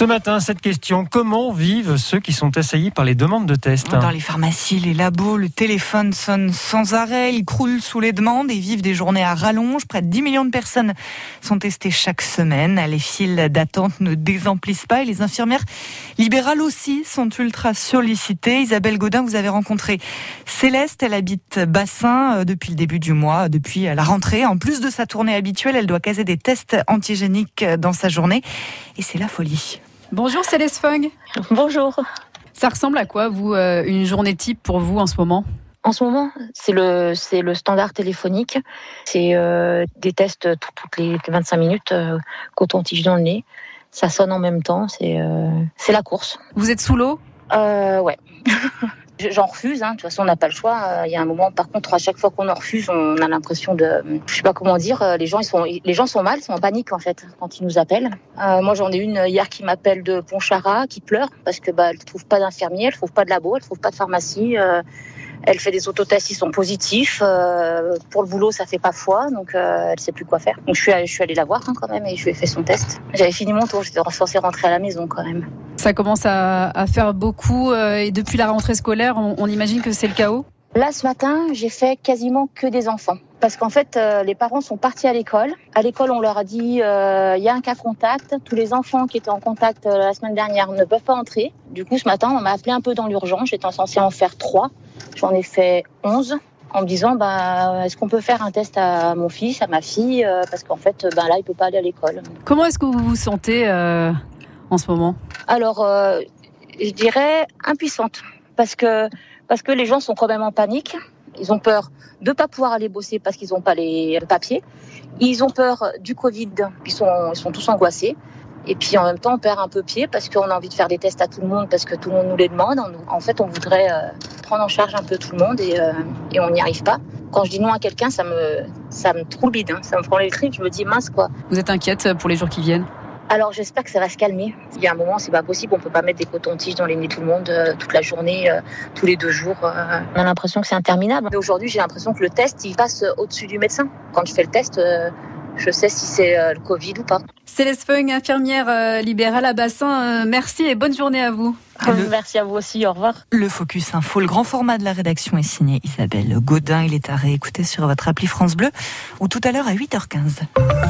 Ce matin, cette question, comment vivent ceux qui sont assaillis par les demandes de tests Dans les pharmacies, les labos, le téléphone sonne sans arrêt, ils croulent sous les demandes et vivent des journées à rallonge. Près de 10 millions de personnes sont testées chaque semaine. Les files d'attente ne désemplissent pas et les infirmières libérales aussi sont ultra sollicitées. Isabelle Godin, vous avez rencontré Céleste, elle habite Bassin euh, depuis le début du mois, depuis la rentrée. En plus de sa tournée habituelle, elle doit caser des tests antigéniques dans sa journée et c'est la folie. Bonjour Céleste Fung. Bonjour. Ça ressemble à quoi, vous, euh, une journée type pour vous en ce moment? En ce moment, c'est le, c'est le standard téléphonique. C'est euh, des tests toutes les 25 minutes, euh, coton-tige dans le nez. Ça sonne en même temps, c'est, c'est la course. Vous êtes sous l'eau? Euh, Ouais. J'en refuse, hein. de toute façon on n'a pas le choix. Euh, il y a un moment, par contre, à chaque fois qu'on en refuse, on a l'impression de, je sais pas comment dire, euh, les gens ils sont, les gens sont mal, sont en panique en fait quand ils nous appellent. Euh, moi j'en ai une hier qui m'appelle de Pontcharra, qui pleure parce que bah elle trouve pas d'infirmier, elle trouve pas de labo, elle trouve pas de pharmacie. Elle fait des autotests, ils sont positifs. Pour le boulot, ça fait pas foi, donc euh, elle sait plus quoi faire. Donc je suis, je suis allée la voir hein, quand même et je lui ai fait son test. J'avais fini mon tour, j'étais censée rentrer à la maison quand même. Ça commence à, à faire beaucoup euh, et depuis la rentrée scolaire, on, on imagine que c'est le chaos Là, ce matin, j'ai fait quasiment que des enfants. Parce qu'en fait, euh, les parents sont partis à l'école. À l'école, on leur a dit, il euh, y a un cas contact. Tous les enfants qui étaient en contact euh, la semaine dernière ne peuvent pas entrer. Du coup, ce matin, on m'a appelé un peu dans l'urgence. J'étais censée en faire trois. J'en ai fait onze en me disant, bah, est-ce qu'on peut faire un test à mon fils, à ma fille Parce qu'en fait, ben là, il peut pas aller à l'école. Comment est-ce que vous vous sentez en ce moment Alors, euh, je dirais impuissante. Parce que, parce que les gens sont quand même en panique. Ils ont peur de pas pouvoir aller bosser parce qu'ils n'ont pas les papiers. Ils ont peur du Covid. Ils sont, ils sont tous angoissés. Et puis en même temps, on perd un peu pied parce qu'on a envie de faire des tests à tout le monde parce que tout le monde nous les demande. En fait, on voudrait euh, prendre en charge un peu tout le monde et, euh, et on n'y arrive pas. Quand je dis non à quelqu'un, ça me, ça me trouble hein. ça me prend les tripes. Je me dis mince quoi. Vous êtes inquiète pour les jours qui viennent? Alors j'espère que ça va se calmer. Il y a un moment, c'est pas possible. On peut pas mettre des cotons-tiges dans les nez tout le monde euh, toute la journée, euh, tous les deux jours. euh. On a l'impression que c'est interminable. Mais aujourd'hui, j'ai l'impression que le test, il passe au-dessus du médecin. Quand je fais le test, euh, je sais si c'est euh, le Covid ou pas. Céleste Fung, infirmière euh, libérale à Bassin, euh, merci et bonne journée à vous. Le- Merci à vous aussi. Au revoir. Le Focus Info, le grand format de la rédaction est signé Isabelle Godin. Il est à réécouter sur votre appli France Bleu ou tout à l'heure à 8h15.